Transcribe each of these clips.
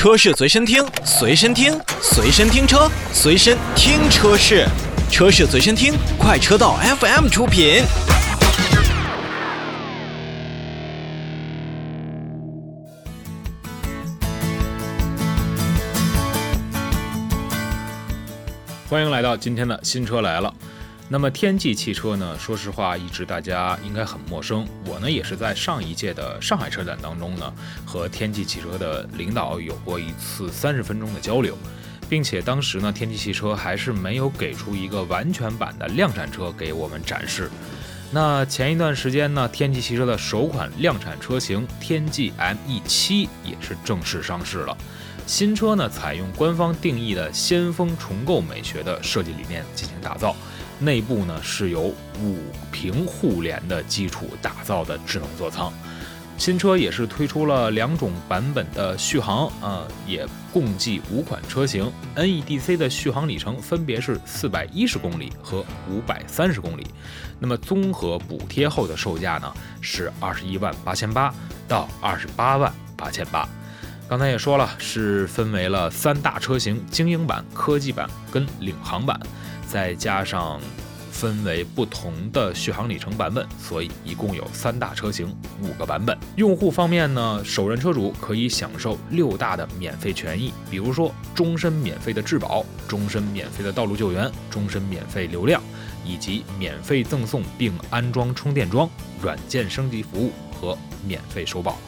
车市随身听，随身听，随身听车，随身听车市，车市随身听，快车道 FM 出品。欢迎来到今天的新车来了。那么天际汽车呢？说实话，一直大家应该很陌生。我呢，也是在上一届的上海车展当中呢，和天际汽车的领导有过一次三十分钟的交流，并且当时呢，天际汽车还是没有给出一个完全版的量产车给我们展示。那前一段时间呢，天际汽车的首款量产车型天际 ME7 也是正式上市了。新车呢，采用官方定义的先锋重构美学的设计理念进行打造。内部呢是由五屏互联的基础打造的智能座舱，新车也是推出了两种版本的续航，啊，也共计五款车型，NEDC 的续航里程分别是四百一十公里和五百三十公里，那么综合补贴后的售价呢是二十一万八千八到二十八万八千八，刚才也说了是分为了三大车型：精英版、科技版跟领航版。再加上分为不同的续航里程版本，所以一共有三大车型，五个版本。用户方面呢，首任车主可以享受六大的免费权益，比如说终身免费的质保、终身免费的道路救援、终身免费流量，以及免费赠送并安装充电桩、软件升级服务和免费首保。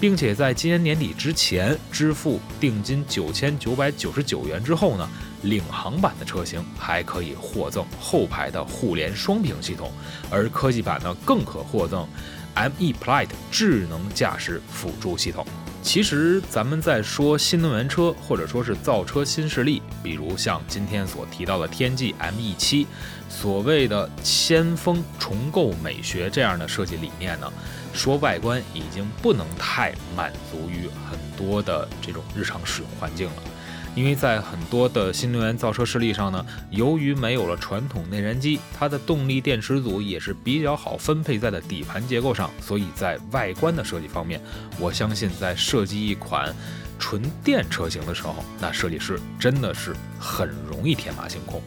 并且在今年年底之前支付定金九千九百九十九元之后呢，领航版的车型还可以获赠后排的互联双屏系统，而科技版呢更可获赠 ME Plate 智能驾驶辅助系统。其实咱们在说新能源车或者说是造车新势力，比如像今天所提到的天际 ME7，所谓的先锋重构美学这样的设计理念呢？说外观已经不能太满足于很多的这种日常使用环境了，因为在很多的新能源造车势力上呢，由于没有了传统内燃机，它的动力电池组也是比较好分配在的底盘结构上，所以在外观的设计方面，我相信在设计一款纯电车型的时候，那设计师真的是很容易天马行空。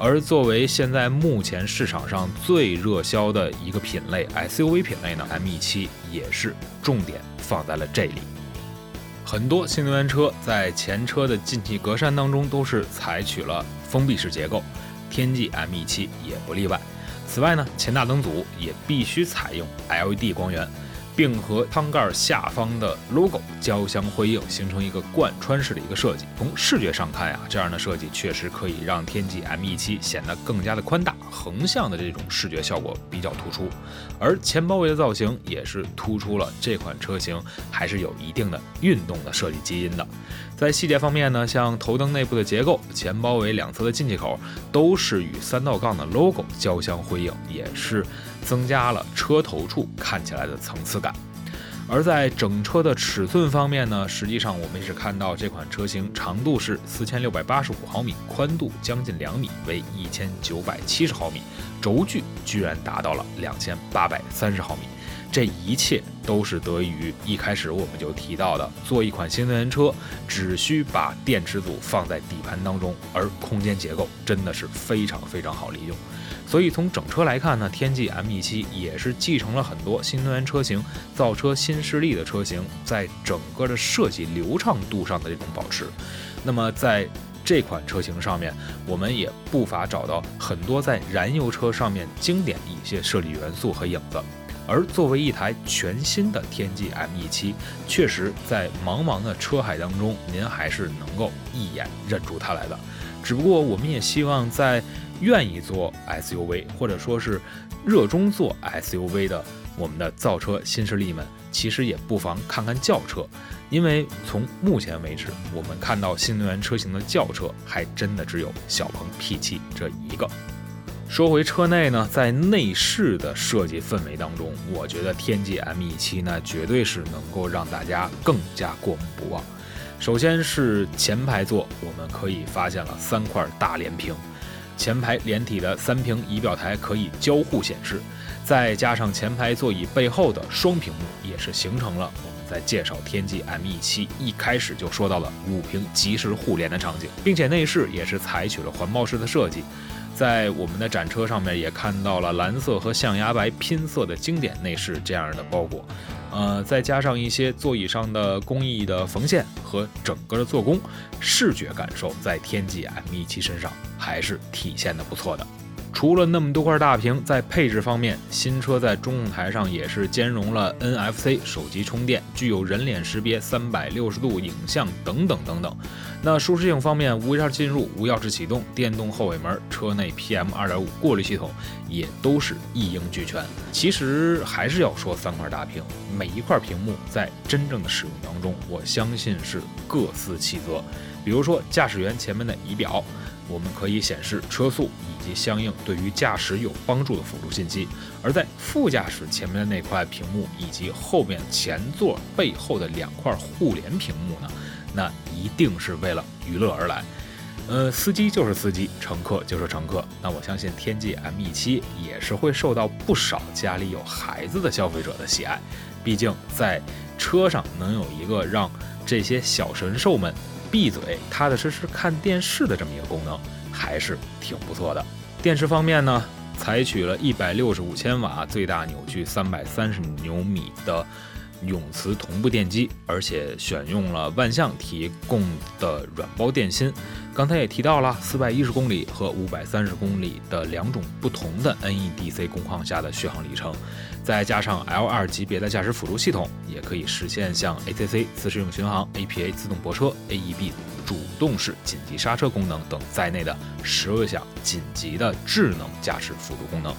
而作为现在目前市场上最热销的一个品类 SUV 品类呢，ME7 也是重点放在了这里。很多新能源车在前车的进气格栅当中都是采取了封闭式结构，天际 ME7 也不例外。此外呢，前大灯组也必须采用 LED 光源。并和舱盖下方的 logo 交相辉映，形成一个贯穿式的一个设计。从视觉上看呀，这样的设计确实可以让天际 ME7 显得更加的宽大，横向的这种视觉效果比较突出。而前包围的造型也是突出了这款车型还是有一定的运动的设计基因的。在细节方面呢，像头灯内部的结构、前包围两侧的进气口都是与三道杠的 logo 交相辉映，也是。增加了车头处看起来的层次感，而在整车的尺寸方面呢，实际上我们是看到这款车型长度是四千六百八十五毫米，宽度将近两米，为一千九百七十毫米，轴距居然达到了两千八百三十毫米。这一切都是得益于一开始我们就提到的，做一款新能源车只需把电池组放在底盘当中，而空间结构真的是非常非常好利用。所以从整车来看呢，天际 ME7 也是继承了很多新能源车型造车新势力的车型，在整个的设计流畅度上的这种保持。那么在这款车型上面，我们也不乏找到很多在燃油车上面经典一些设计元素和影子。而作为一台全新的天际 ME7，确实在茫茫的车海当中，您还是能够一眼认出它来的。只不过我们也希望在愿意做 SUV，或者说是热衷做 SUV 的我们的造车新势力们，其实也不妨看看轿车，因为从目前为止，我们看到新能源车型的轿车还真的只有小鹏 P7 这一个。说回车内呢，在内饰的设计氛围当中，我觉得天际 ME7 呢，绝对是能够让大家更加过目不忘。首先是前排座，我们可以发现了三块大连屏。前排连体的三屏仪表台可以交互显示，再加上前排座椅背后的双屏幕，也是形成了我们在介绍天际 M1 7一开始就说到了五屏即时互联的场景，并且内饰也是采取了环抱式的设计。在我们的展车上面也看到了蓝色和象牙白拼色的经典内饰这样的包裹，呃，再加上一些座椅上的工艺的缝线和整个的做工，视觉感受在天际 M17 身上还是体现的不错的。除了那么多块大屏，在配置方面，新车在中控台上也是兼容了 NFC 手机充电，具有人脸识别、三百六十度影像等等等等。那舒适性方面，无钥匙进入、无钥匙启动、电动后尾门、车内 PM 二点五过滤系统也都是一应俱全。其实还是要说三块大屏，每一块屏幕在真正的使用当中，我相信是各司其责。比如说驾驶员前面的仪表。我们可以显示车速以及相应对于驾驶有帮助的辅助信息，而在副驾驶前面的那块屏幕以及后面前座背后的两块互联屏幕呢，那一定是为了娱乐而来。呃，司机就是司机，乘客就是乘客。那我相信天际 M17 也是会受到不少家里有孩子的消费者的喜爱，毕竟在车上能有一个让这些小神兽们。闭嘴，踏踏实实看电视的这么一个功能，还是挺不错的。电池方面呢，采取了一百六十五千瓦、最大扭矩三百三十牛米的永磁同步电机，而且选用了万向提供的软包电芯。刚才也提到了四百一十公里和五百三十公里的两种不同的 NEDC 工况下的续航里程，再加上 L2 级别的驾驶辅助系统，也可以实现像 ACC 自适应巡航、APA 自动泊车、AEB 主动式紧急刹车功能等在内的十多项紧急的智能驾驶辅助功能。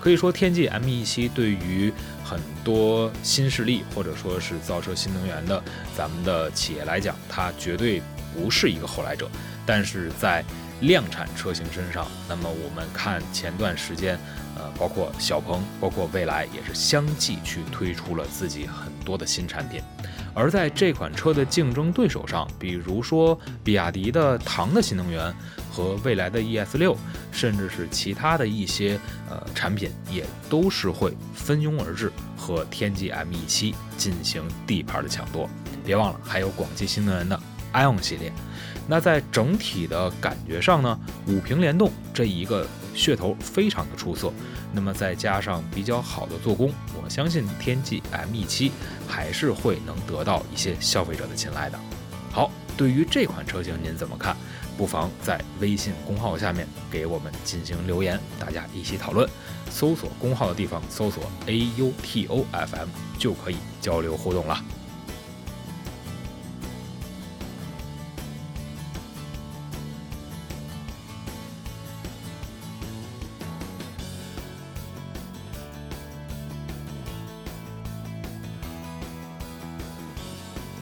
可以说，天际 M17 对于很多新势力或者说是造车新能源的咱们的企业来讲，它绝对不是一个后来者。但是在量产车型身上，那么我们看前段时间，呃，包括小鹏，包括蔚来，也是相继去推出了自己很多的新产品。而在这款车的竞争对手上，比如说比亚迪的唐的新能源和蔚来的 ES 六，甚至是其他的一些呃产品，也都是会蜂拥而至，和天际 M17 进行地盘的抢夺。别忘了，还有广汽新能源的 iON 系列。那在整体的感觉上呢，五屏联动这一个噱头非常的出色。那么再加上比较好的做工，我相信天际 M17 还是会能得到一些消费者的青睐的。好，对于这款车型您怎么看？不妨在微信公号下面给我们进行留言，大家一起讨论。搜索公号的地方，搜索 A U T O F M 就可以交流互动了。